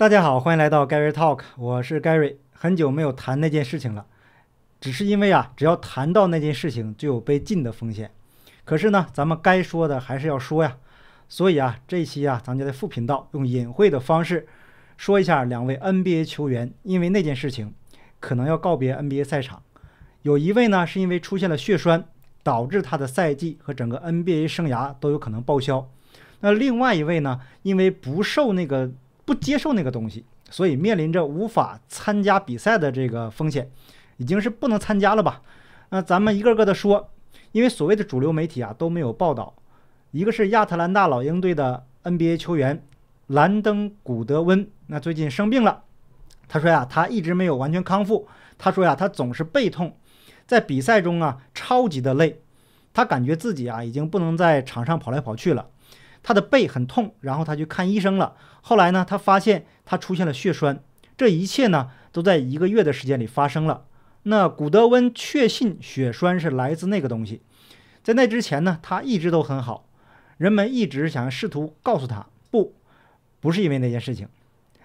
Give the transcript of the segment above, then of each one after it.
大家好，欢迎来到 Gary Talk，我是 Gary。很久没有谈那件事情了，只是因为啊，只要谈到那件事情，就有被禁的风险。可是呢，咱们该说的还是要说呀。所以啊，这一期啊，咱就在副频道用隐晦的方式说一下两位 NBA 球员，因为那件事情可能要告别 NBA 赛场。有一位呢，是因为出现了血栓，导致他的赛季和整个 NBA 生涯都有可能报销。那另外一位呢，因为不受那个。不接受那个东西，所以面临着无法参加比赛的这个风险，已经是不能参加了吧？那咱们一个个的说，因为所谓的主流媒体啊都没有报道。一个是亚特兰大老鹰队的 NBA 球员兰登·古德温，那最近生病了。他说呀，他一直没有完全康复。他说呀，他总是背痛，在比赛中啊超级的累，他感觉自己啊已经不能在场上跑来跑去了。他的背很痛，然后他去看医生了。后来呢，他发现他出现了血栓。这一切呢，都在一个月的时间里发生了。那古德温确信血栓是来自那个东西。在那之前呢，他一直都很好。人们一直想试图告诉他，不，不是因为那件事情。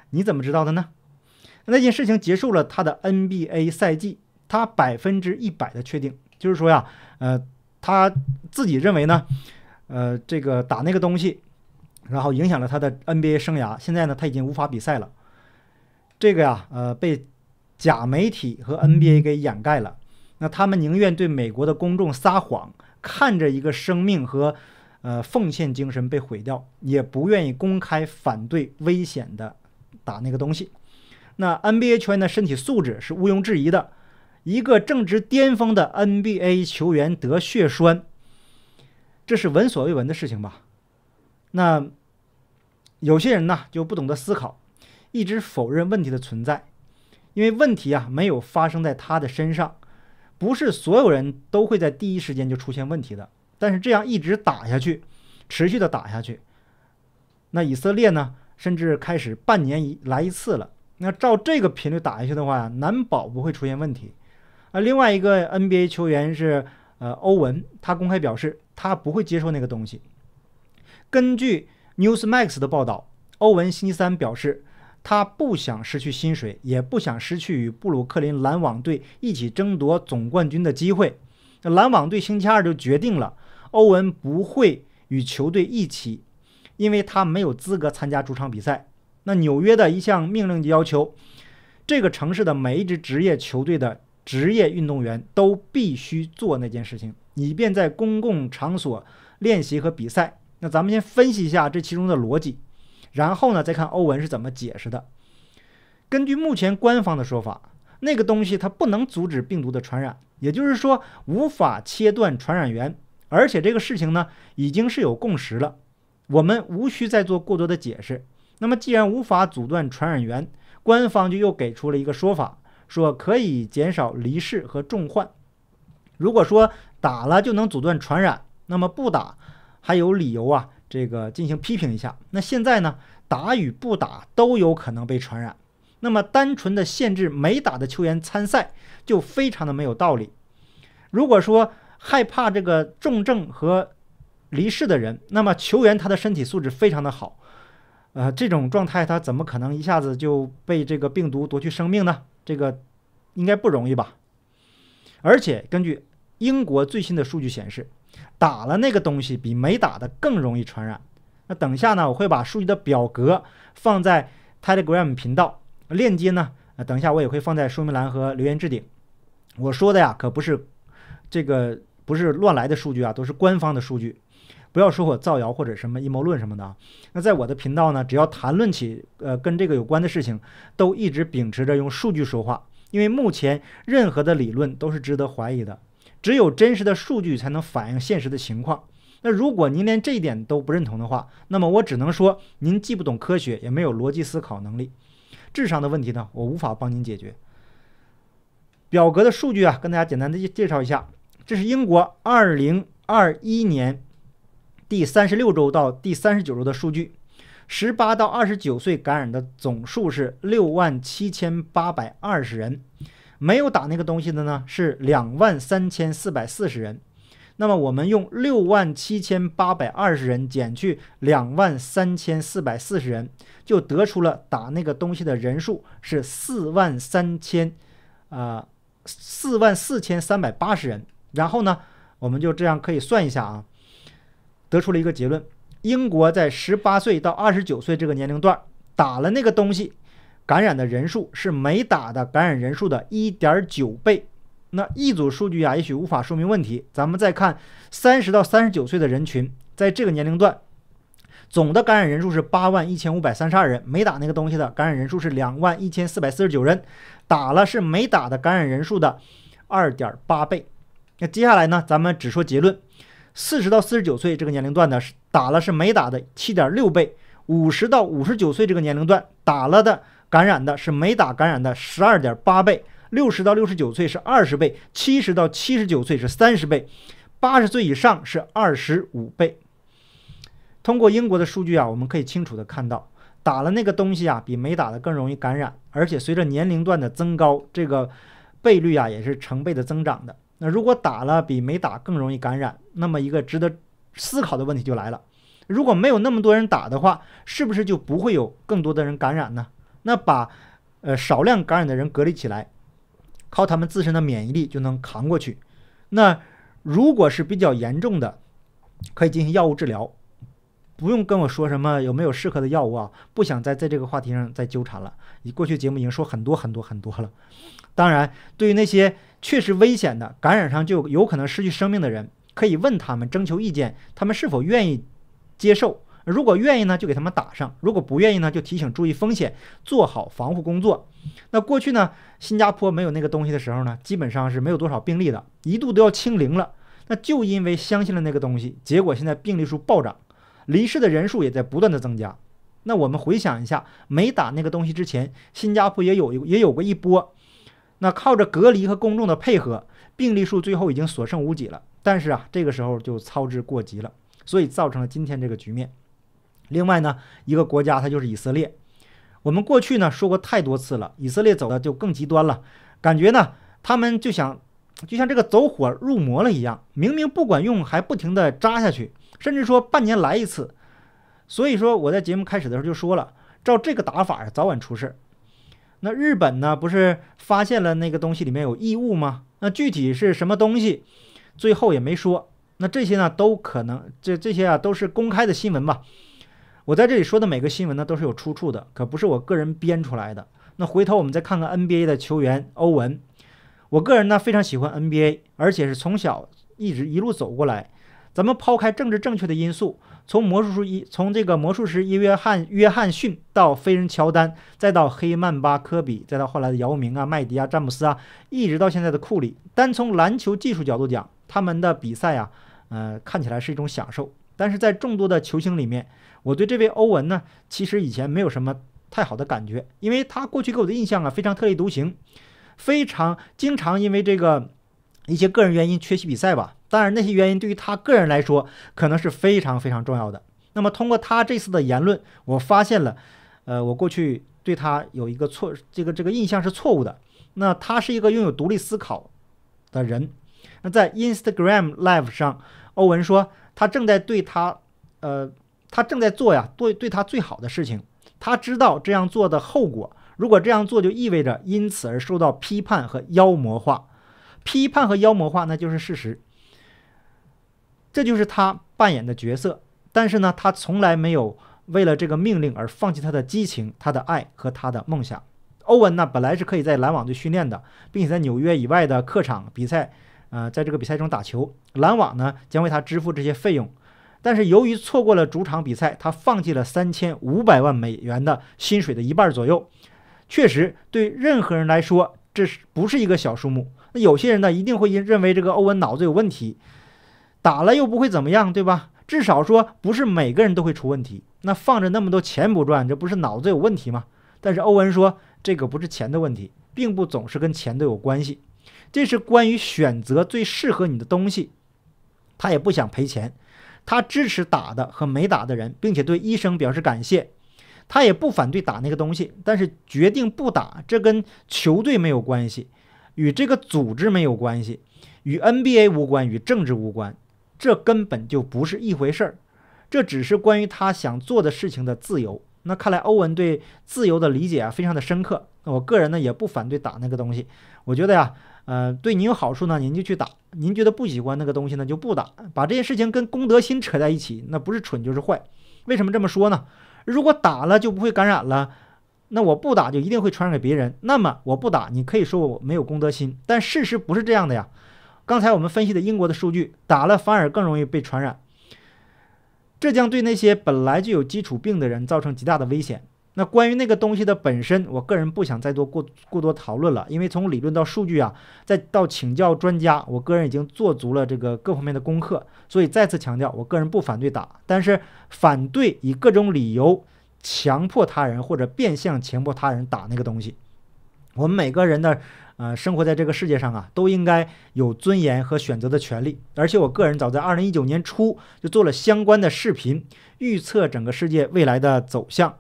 你怎么知道的呢？那件事情结束了他的 NBA 赛季，他百分之一百的确定，就是说呀，呃，他自己认为呢。呃，这个打那个东西，然后影响了他的 NBA 生涯。现在呢，他已经无法比赛了。这个呀，呃，被假媒体和 NBA 给掩盖了。那他们宁愿对美国的公众撒谎，看着一个生命和呃奉献精神被毁掉，也不愿意公开反对危险的打那个东西。那 NBA 球员的身体素质是毋庸置疑的。一个正值巅峰的 NBA 球员得血栓。这是闻所未闻的事情吧？那有些人呢就不懂得思考，一直否认问题的存在，因为问题啊没有发生在他的身上，不是所有人都会在第一时间就出现问题的。但是这样一直打下去，持续的打下去，那以色列呢甚至开始半年一来一次了。那照这个频率打下去的话，难保不会出现问题。啊，另外一个 NBA 球员是呃欧文，他公开表示。他不会接受那个东西。根据 Newsmax 的报道，欧文星期三表示，他不想失去薪水，也不想失去与布鲁克林篮网队一起争夺总冠军的机会。那篮网队星期二就决定了，欧文不会与球队一起，因为他没有资格参加主场比赛。那纽约的一项命令就要求，这个城市的每一支职业球队的职业运动员都必须做那件事情。以便在公共场所练习和比赛。那咱们先分析一下这其中的逻辑，然后呢再看欧文是怎么解释的。根据目前官方的说法，那个东西它不能阻止病毒的传染，也就是说无法切断传染源。而且这个事情呢已经是有共识了，我们无需再做过多的解释。那么既然无法阻断传染源，官方就又给出了一个说法，说可以减少离世和重患。如果说打了就能阻断传染，那么不打还有理由啊？这个进行批评一下。那现在呢，打与不打都有可能被传染，那么单纯的限制没打的球员参赛就非常的没有道理。如果说害怕这个重症和离世的人，那么球员他的身体素质非常的好，呃，这种状态他怎么可能一下子就被这个病毒夺去生命呢？这个应该不容易吧？而且根据英国最新的数据显示，打了那个东西比没打的更容易传染。那等下呢，我会把数据的表格放在 Telegram 频道，链接呢，呃，等下我也会放在说明栏和留言置顶。我说的呀，可不是这个不是乱来的数据啊，都是官方的数据，不要说我造谣或者什么阴谋论什么的啊。那在我的频道呢，只要谈论起呃跟这个有关的事情，都一直秉持着用数据说话。因为目前任何的理论都是值得怀疑的，只有真实的数据才能反映现实的情况。那如果您连这一点都不认同的话，那么我只能说您既不懂科学，也没有逻辑思考能力。智商的问题呢，我无法帮您解决。表格的数据啊，跟大家简单的介绍一下，这是英国2021年第三十六周到第三十九周的数据。十八到二十九岁感染的总数是六万七千八百二十人，没有打那个东西的呢是两万三千四百四十人，那么我们用六万七千八百二十人减去两万三千四百四十人，就得出了打那个东西的人数是四万三千，啊，四万四千三百八十人。然后呢，我们就这样可以算一下啊，得出了一个结论：英国在十八岁到二十九岁这个年龄段打了那个东西，感染的人数是没打的感染人数的一点九倍。那一组数据啊，也许无法说明问题。咱们再看三十到三十九岁的人群，在这个年龄段，总的感染人数是八万一千五百三十二人，没打那个东西的感染人数是两万一千四百四十九人，打了是没打的感染人数的二点八倍。那接下来呢，咱们只说结论：四十到四十九岁这个年龄段的是打了是没打的七点六倍；五十到五十九岁这个年龄段打了的感染的是没打感染的十二点八倍。六十到六十九岁是二十倍，七十到七十九岁是三十倍，八十岁以上是二十五倍。通过英国的数据啊，我们可以清楚的看到，打了那个东西啊，比没打的更容易感染，而且随着年龄段的增高，这个倍率啊也是成倍的增长的。那如果打了比没打更容易感染，那么一个值得思考的问题就来了：如果没有那么多人打的话，是不是就不会有更多的人感染呢？那把呃少量感染的人隔离起来。靠他们自身的免疫力就能扛过去。那如果是比较严重的，可以进行药物治疗。不用跟我说什么有没有适合的药物啊，不想再在这个话题上再纠缠了。你过去节目已经说很多很多很多了。当然，对于那些确实危险的、感染上就有可能失去生命的人，可以问他们征求意见，他们是否愿意接受。如果愿意呢，就给他们打上；如果不愿意呢，就提醒注意风险，做好防护工作。那过去呢，新加坡没有那个东西的时候呢，基本上是没有多少病例的，一度都要清零了。那就因为相信了那个东西，结果现在病例数暴涨，离世的人数也在不断的增加。那我们回想一下，没打那个东西之前，新加坡也有也有过一波，那靠着隔离和公众的配合，病例数最后已经所剩无几了。但是啊，这个时候就操之过急了，所以造成了今天这个局面。另外呢，一个国家它就是以色列。我们过去呢说过太多次了，以色列走的就更极端了，感觉呢他们就想就像这个走火入魔了一样，明明不管用还不停的扎下去，甚至说半年来一次。所以说我在节目开始的时候就说了，照这个打法早晚出事。那日本呢不是发现了那个东西里面有异物吗？那具体是什么东西，最后也没说。那这些呢都可能，这这些啊都是公开的新闻吧。我在这里说的每个新闻呢，都是有出处的，可不是我个人编出来的。那回头我们再看看 NBA 的球员欧文，我个人呢非常喜欢 NBA，而且是从小一直一路走过来。咱们抛开政治正确的因素，从魔术师一从这个魔术师约翰约翰逊到飞人乔丹，再到黑曼巴科比，再到后来的姚明啊、麦迪啊、詹姆斯啊，一直到现在的库里，单从篮球技术角度讲，他们的比赛啊，呃，看起来是一种享受。但是在众多的球星里面，我对这位欧文呢，其实以前没有什么太好的感觉，因为他过去给我的印象啊非常特立独行，非常经常因为这个一些个人原因缺席比赛吧。当然那些原因对于他个人来说可能是非常非常重要的。那么通过他这次的言论，我发现了，呃，我过去对他有一个错，这个这个印象是错误的。那他是一个拥有独立思考的人。那在 Instagram Live 上，欧文说。他正在对他，呃，他正在做呀，对对他最好的事情。他知道这样做的后果，如果这样做就意味着因此而受到批判和妖魔化，批判和妖魔化那就是事实。这就是他扮演的角色。但是呢，他从来没有为了这个命令而放弃他的激情、他的爱和他的梦想。欧文呢，本来是可以在篮网队训练的，并且在纽约以外的客场比赛。呃，在这个比赛中打球，篮网呢将为他支付这些费用，但是由于错过了主场比赛，他放弃了三千五百万美元的薪水的一半左右。确实，对任何人来说，这是不是一个小数目？那有些人呢，一定会认为这个欧文脑子有问题，打了又不会怎么样，对吧？至少说不是每个人都会出问题。那放着那么多钱不赚，这不是脑子有问题吗？但是欧文说，这个不是钱的问题，并不总是跟钱都有关系。这是关于选择最适合你的东西，他也不想赔钱，他支持打的和没打的人，并且对医生表示感谢，他也不反对打那个东西，但是决定不打，这跟球队没有关系，与这个组织没有关系，与 NBA 无关，与政治无关，这根本就不是一回事儿，这只是关于他想做的事情的自由。那看来欧文对自由的理解啊非常的深刻。我个人呢也不反对打那个东西，我觉得呀，呃，对您有好处呢，您就去打；您觉得不喜欢那个东西呢，就不打。把这件事情跟公德心扯在一起，那不是蠢就是坏。为什么这么说呢？如果打了就不会感染了，那我不打就一定会传染给别人。那么我不打，你可以说我没有公德心，但事实不是这样的呀。刚才我们分析的英国的数据，打了反而更容易被传染，这将对那些本来就有基础病的人造成极大的危险。那关于那个东西的本身，我个人不想再多过过多讨论了，因为从理论到数据啊，再到请教专家，我个人已经做足了这个各方面的功课。所以再次强调，我个人不反对打，但是反对以各种理由强迫他人或者变相强迫他人打那个东西。我们每个人的。呃，生活在这个世界上啊，都应该有尊严和选择的权利。而且，我个人早在二零一九年初就做了相关的视频，预测整个世界未来的走向。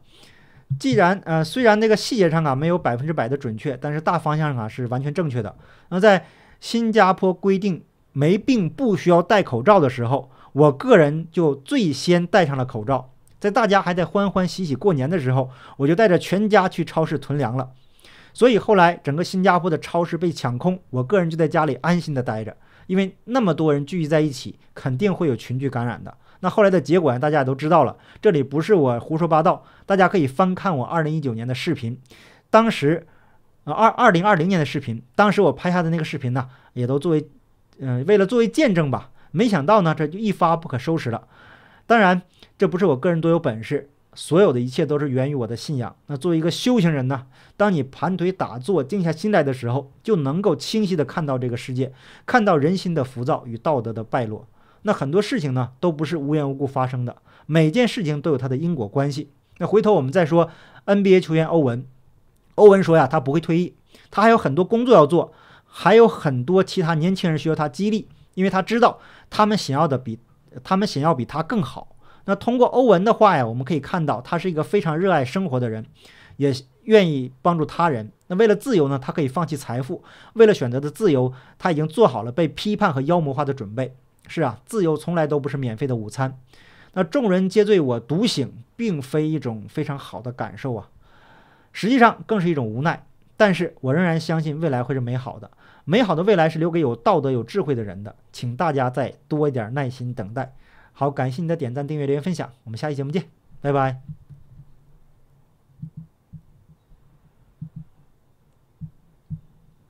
既然呃，虽然那个细节上啊没有百分之百的准确，但是大方向上啊是完全正确的。那在新加坡规定没病不需要戴口罩的时候，我个人就最先戴上了口罩。在大家还在欢欢喜喜过年的时候，我就带着全家去超市囤粮了。所以后来整个新加坡的超市被抢空，我个人就在家里安心的待着，因为那么多人聚集在一起，肯定会有群聚感染的。那后来的结果大家也都知道了，这里不是我胡说八道，大家可以翻看我二零一九年的视频，当时，呃二二零二零年的视频，当时我拍下的那个视频呢，也都作为，嗯，为了作为见证吧。没想到呢，这就一发不可收拾了。当然，这不是我个人多有本事。所有的一切都是源于我的信仰。那作为一个修行人呢，当你盘腿打坐、静下心来的时候，就能够清晰地看到这个世界，看到人心的浮躁与道德的败落。那很多事情呢，都不是无缘无故发生的，每件事情都有它的因果关系。那回头我们再说 NBA 球员欧文，欧文说呀，他不会退役，他还有很多工作要做，还有很多其他年轻人需要他激励，因为他知道他们想要的比他们想要比他更好。那通过欧文的话呀，我们可以看到他是一个非常热爱生活的人，也愿意帮助他人。那为了自由呢，他可以放弃财富；为了选择的自由，他已经做好了被批判和妖魔化的准备。是啊，自由从来都不是免费的午餐。那众人皆醉我独醒，并非一种非常好的感受啊，实际上更是一种无奈。但是我仍然相信未来会是美好的，美好的未来是留给有道德、有智慧的人的。请大家再多一点耐心等待。好，感谢你的点赞、订阅、留言、分享，我们下期节目见，拜拜。